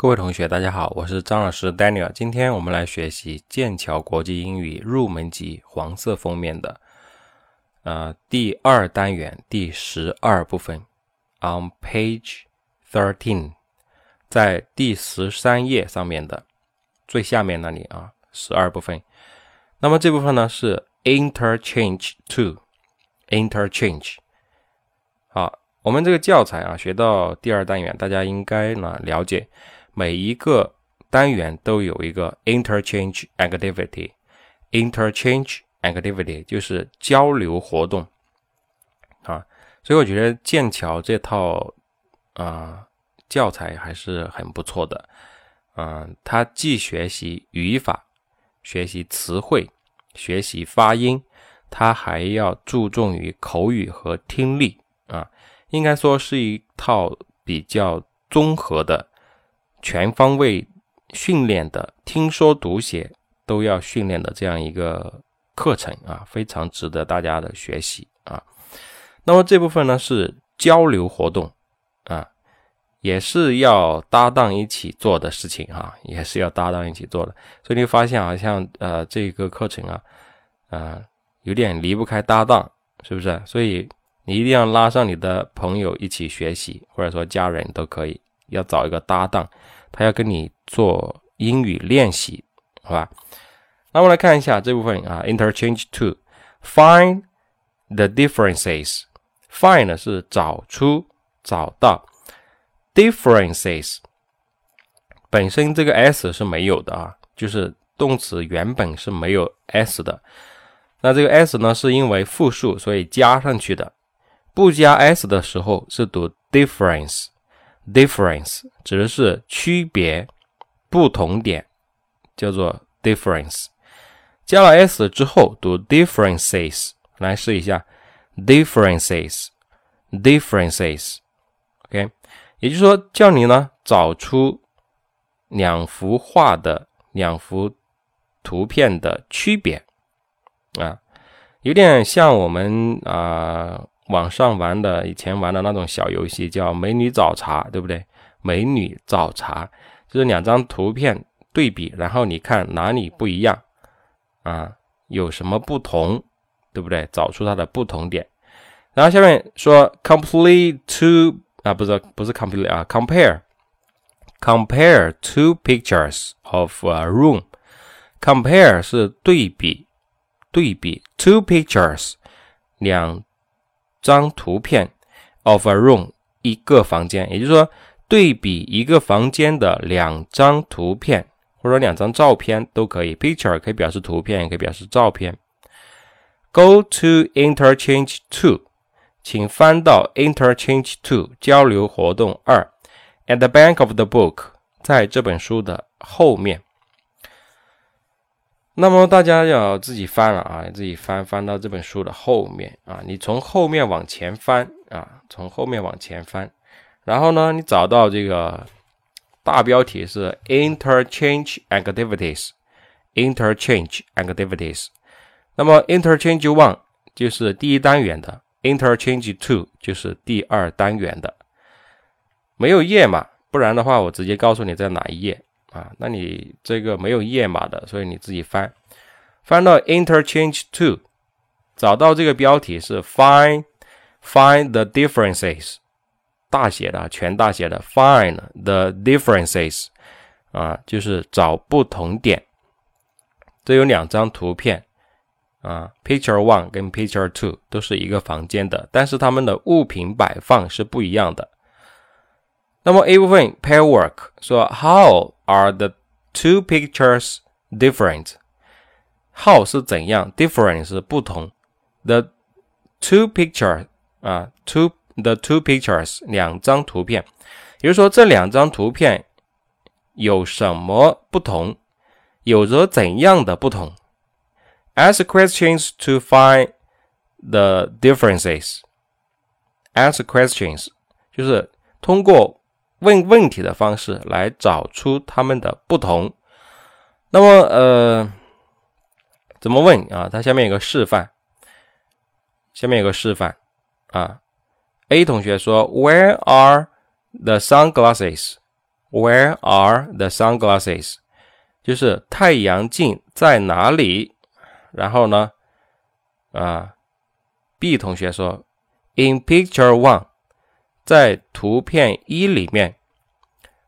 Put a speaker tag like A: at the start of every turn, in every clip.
A: 各位同学，大家好，我是张老师 Daniel。今天我们来学习剑桥国际英语入门级黄色封面的呃第二单元第十二部分，on page thirteen，在第十三页上面的最下面那里啊，十二部分。那么这部分呢是 interchange to，interchange。好，我们这个教材啊学到第二单元，大家应该呢了解。每一个单元都有一个 interchange activity，interchange activity 就是交流活动。啊，所以我觉得剑桥这套啊教材还是很不错的，嗯，它既学习语法、学习词汇、学习发音，它还要注重于口语和听力。啊，应该说是一套比较综合的。全方位训练的听说读写都要训练的这样一个课程啊，非常值得大家的学习啊。那么这部分呢是交流活动啊，也是要搭档一起做的事情哈，也是要搭档一起做的。所以你发现好像呃这个课程啊，啊有点离不开搭档，是不是？所以你一定要拉上你的朋友一起学习，或者说家人都可以。要找一个搭档，他要跟你做英语练习，好吧？那我们来看一下这部分啊，interchange to find the differences。find 是找出、找到，differences 本身这个 s 是没有的啊，就是动词原本是没有 s 的。那这个 s 呢是因为复数，所以加上去的。不加 s 的时候是读 difference。Difference 指的是区别、不同点，叫做 difference。加了 s 之后读 differences，来试一下 differences，differences。OK，也就是说叫你呢找出两幅画的两幅图片的区别啊，有点像我们啊。网上玩的以前玩的那种小游戏叫“美女找茬”，对不对？美女找茬就是两张图片对比，然后你看哪里不一样啊？有什么不同，对不对？找出它的不同点。然后下面说 “complete two” 啊，不是不是 “complete” 啊，“compare”，“compare two pictures of a room”，“compare” 是对比，对比 “two pictures” 两。张图片 of a room 一个房间，也就是说对比一个房间的两张图片或者两张照片都可以。Picture 可以表示图片，也可以表示照片。Go to interchange two，请翻到 interchange two 交流活动二。At the back of the book，在这本书的后面。那么大家要自己翻了啊，自己翻翻到这本书的后面啊，你从后面往前翻啊，从后面往前翻，然后呢，你找到这个大标题是 interchange activities，interchange activities。那么 interchange one 就是第一单元的，interchange two 就是第二单元的，没有页码，不然的话我直接告诉你在哪一页。啊，那你这个没有页码的，所以你自己翻，翻到 interchange two，找到这个标题是 find find the differences，大写的，全大写的 find the differences，啊，就是找不同点。这有两张图片，啊，picture one 跟 picture two 都是一个房间的，但是它们的物品摆放是不一样的。那么 A 部分 pair work 说 How are the two pictures different? How 是怎样，different 是不同。The two picture 啊，two the two pictures 两张图片，也就是说这两张图片有什么不同，有着怎样的不同？Ask questions to find the differences. Ask questions 就是通过 问问题的方式来找出它们的不同。那么，呃，怎么问啊？它下面有个示范，下面有个示范啊。A 同学说：“Where are the sunglasses？” Where are the sunglasses？就是太阳镜在哪里？然后呢，啊，B 同学说，In picture one，在图片一里面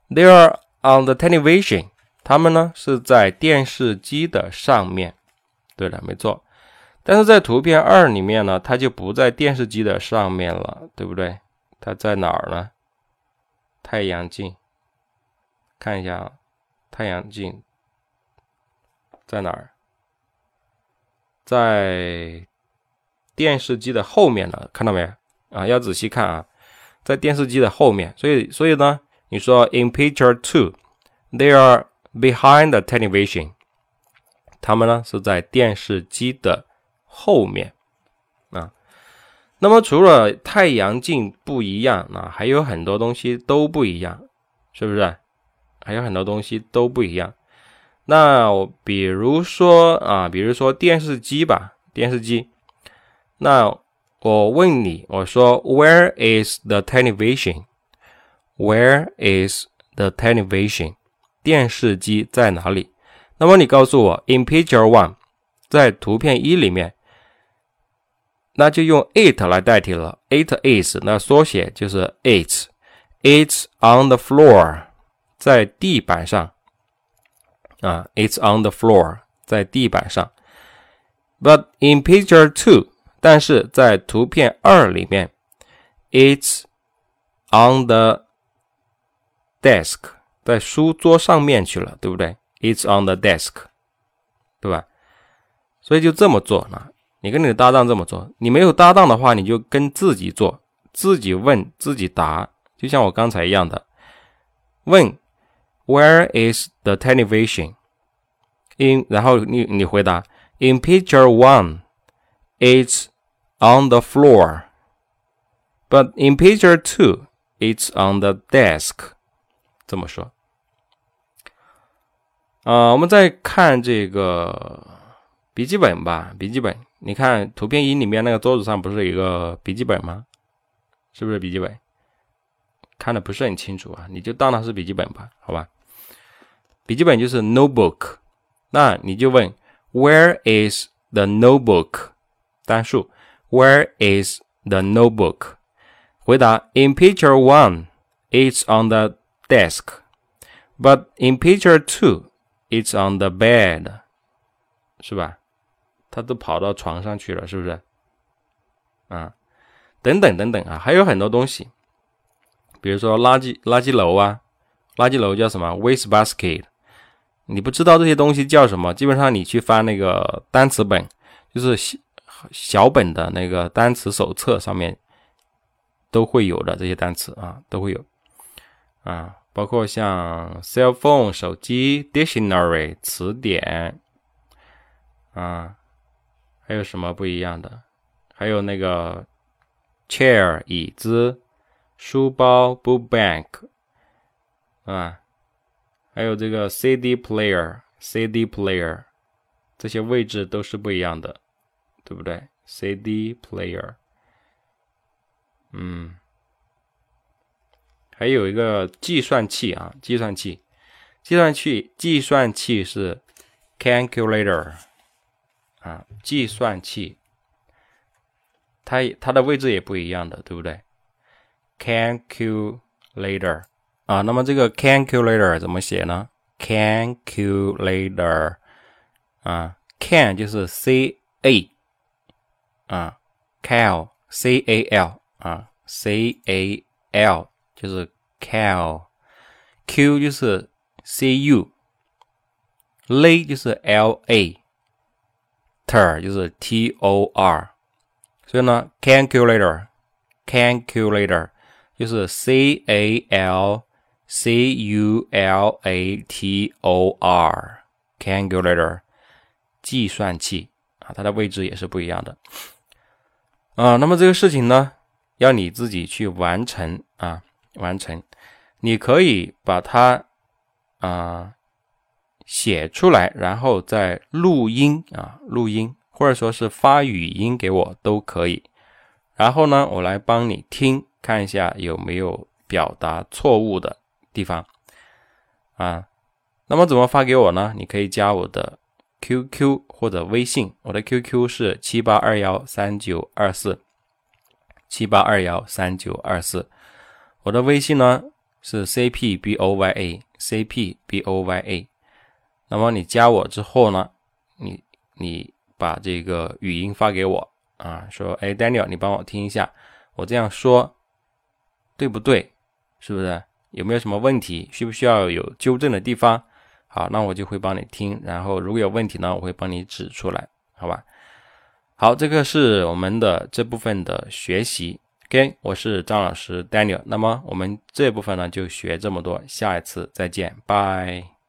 A: ，They are on the television。他们呢是在电视机的上面。对了，没错。但是在图片二里面呢，它就不在电视机的上面了，对不对？它在哪儿呢？太阳镜，看一下啊，太阳镜在哪儿？在电视机的后面呢，看到没？啊，要仔细看啊，在电视机的后面。所以，所以呢，你说 in picture two，they are behind the television，他们呢是在电视机的后面啊。那么除了太阳镜不一样啊，还有很多东西都不一样，是不是？还有很多东西都不一样。那比如说啊，比如说电视机吧，电视机。那我问你，我说 Where is the television？Where is the television？电视机在哪里？那么你告诉我，In picture one，在图片一里面，那就用 it 来代替了。It is，那缩写就是 it，it's on the floor，在地板上。啊，it's on the floor，在地板上。But in picture two， 但是在图片二里面，it's on the desk，在书桌上面去了，对不对？It's on the desk，对吧？所以就这么做啊，你跟你的搭档这么做，你没有搭档的话，你就跟自己做，自己问自己答，就像我刚才一样的问。Where is the television? In 然后你你回答 In picture one, it's on the floor. But in picture two, it's on the desk. 这么说。啊，我们再看这个笔记本吧。笔记本，你看图片一里面那个桌子上不是有一个笔记本吗？是不是笔记本？看的不是很清楚啊，你就当它是笔记本吧，好吧？笔记本就是 notebook，那你就问 Where is the notebook？单数 Where is the notebook？回答 In picture one, it's on the desk, but in picture two, it's on the bed，是吧？他都跑到床上去了，是不是？啊，等等等等啊，还有很多东西，比如说垃圾垃圾楼啊，垃圾楼叫什么？waste basket。你不知道这些东西叫什么？基本上你去翻那个单词本，就是小本的那个单词手册上面都会有的这些单词啊，都会有啊，包括像 cell phone 手机、dictionary 词典啊，还有什么不一样的？还有那个 chair 椅子、书包 book bag 啊。还有这个 CD player，CD player，这些位置都是不一样的，对不对？CD player，嗯，还有一个计算器啊，计算器，计算器，计算器是 calculator 啊，计算器，它它的位置也不一样的，对不对？calculator。啊，那么这个 calculator 怎么写呢？calculator 啊，can 就是 c a 啊，cal c a l 啊，c a l 就是 cal，q 就是 c u，l 就是 l a，ter 就是 t o r，所以呢，calculator，calculator 就是 c a l。C U L A T O R，calculator，计算器啊，它的位置也是不一样的 啊。那么这个事情呢，要你自己去完成啊，完成。你可以把它啊写出来，然后再录音啊，录音，或者说是发语音给我都可以。然后呢，我来帮你听，看一下有没有表达错误的。地方，啊。那么怎么发给我呢？你可以加我的 QQ 或者微信，我的 QQ 是七八二幺三九二四，七八二幺三九二四。我的微信呢是 CPBOYA，CPBOYA。那么你加我之后呢，你你把这个语音发给我啊，说哎，Daniel，你帮我听一下，我这样说对不对？是不是？有没有什么问题？需不需要有纠正的地方？好，那我就会帮你听，然后如果有问题呢，我会帮你指出来，好吧？好，这个是我们的这部分的学习。OK，我是张老师 Daniel。那么我们这部分呢就学这么多，下一次再见，拜。